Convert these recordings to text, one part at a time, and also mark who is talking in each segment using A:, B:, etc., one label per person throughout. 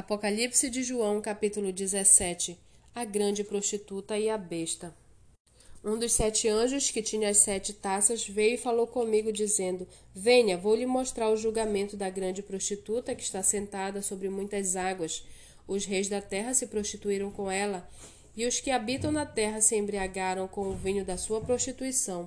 A: Apocalipse de João, capítulo 17 A grande prostituta e a besta. Um dos sete anjos que tinha as sete taças veio e falou comigo, dizendo: Venha, vou lhe mostrar o julgamento da grande prostituta que está sentada sobre muitas águas. Os reis da terra se prostituíram com ela, e os que habitam na terra se embriagaram com o vinho da sua prostituição.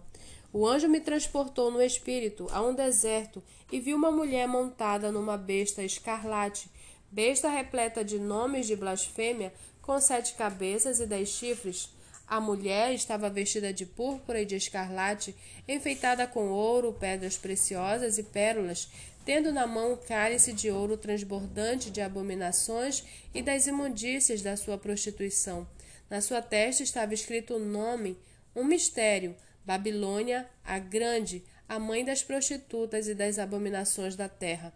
A: O anjo me transportou no espírito a um deserto e vi uma mulher montada numa besta escarlate besta repleta de nomes de blasfêmia, com sete cabeças e dez chifres. A mulher estava vestida de púrpura e de escarlate, enfeitada com ouro, pedras preciosas e pérolas, tendo na mão um cálice de ouro transbordante de abominações e das imundícias da sua prostituição. Na sua testa estava escrito o um nome, um mistério: Babilônia, a Grande, a mãe das prostitutas e das abominações da terra.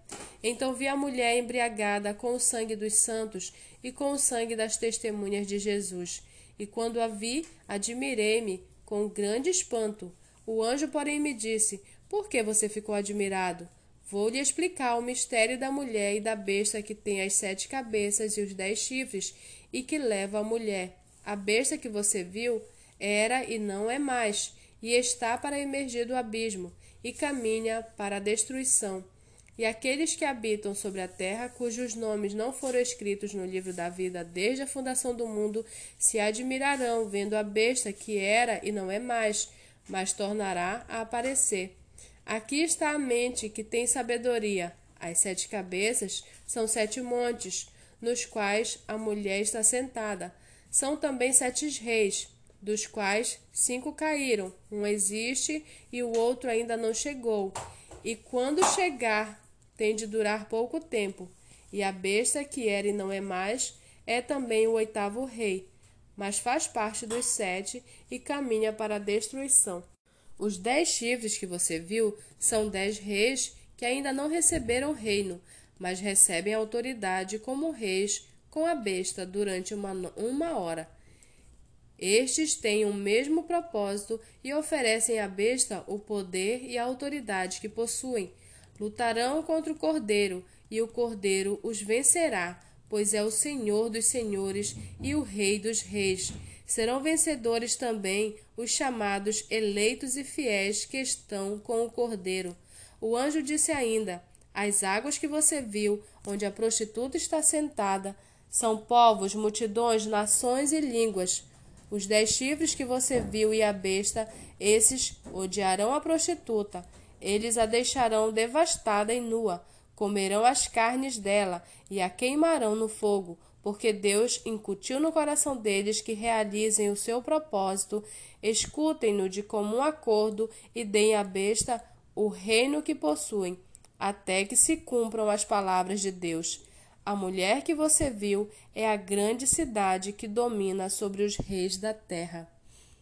A: Então vi a mulher embriagada com o sangue dos santos e com o sangue das testemunhas de Jesus. E quando a vi, admirei-me com grande espanto. O anjo, porém, me disse: Por que você ficou admirado? Vou lhe explicar o mistério da mulher e da besta que tem as sete cabeças e os dez chifres e que leva a mulher. A besta que você viu era e não é mais, e está para emergir do abismo, e caminha para a destruição. E aqueles que habitam sobre a terra, cujos nomes não foram escritos no livro da vida desde a fundação do mundo, se admirarão vendo a besta que era e não é mais, mas tornará a aparecer. Aqui está a mente que tem sabedoria. As sete cabeças são sete montes, nos quais a mulher está sentada. São também sete reis, dos quais cinco caíram. Um existe e o outro ainda não chegou. E quando chegar, tem de durar pouco tempo, e a besta que era e não é mais é também o oitavo rei, mas faz parte dos sete e caminha para a destruição. Os dez chifres que você viu são dez reis que ainda não receberam reino, mas recebem autoridade como reis com a besta durante uma, uma hora. Estes têm o mesmo propósito e oferecem à besta o poder e a autoridade que possuem Lutarão contra o Cordeiro, e o Cordeiro os vencerá, pois é o Senhor dos senhores e o Rei dos reis. Serão vencedores também os chamados eleitos e fiéis que estão com o Cordeiro. O anjo disse ainda: As águas que você viu, onde a prostituta está sentada, são povos, multidões, nações e línguas. Os dez chifres que você viu e a besta, esses odiarão a prostituta eles a deixarão devastada e nua, comerão as carnes dela e a queimarão no fogo, porque Deus incutiu no coração deles que realizem o seu propósito, escutem-no de comum acordo e deem à besta o reino que possuem, até que se cumpram as palavras de Deus. A mulher que você viu é a grande cidade que domina sobre os reis da terra.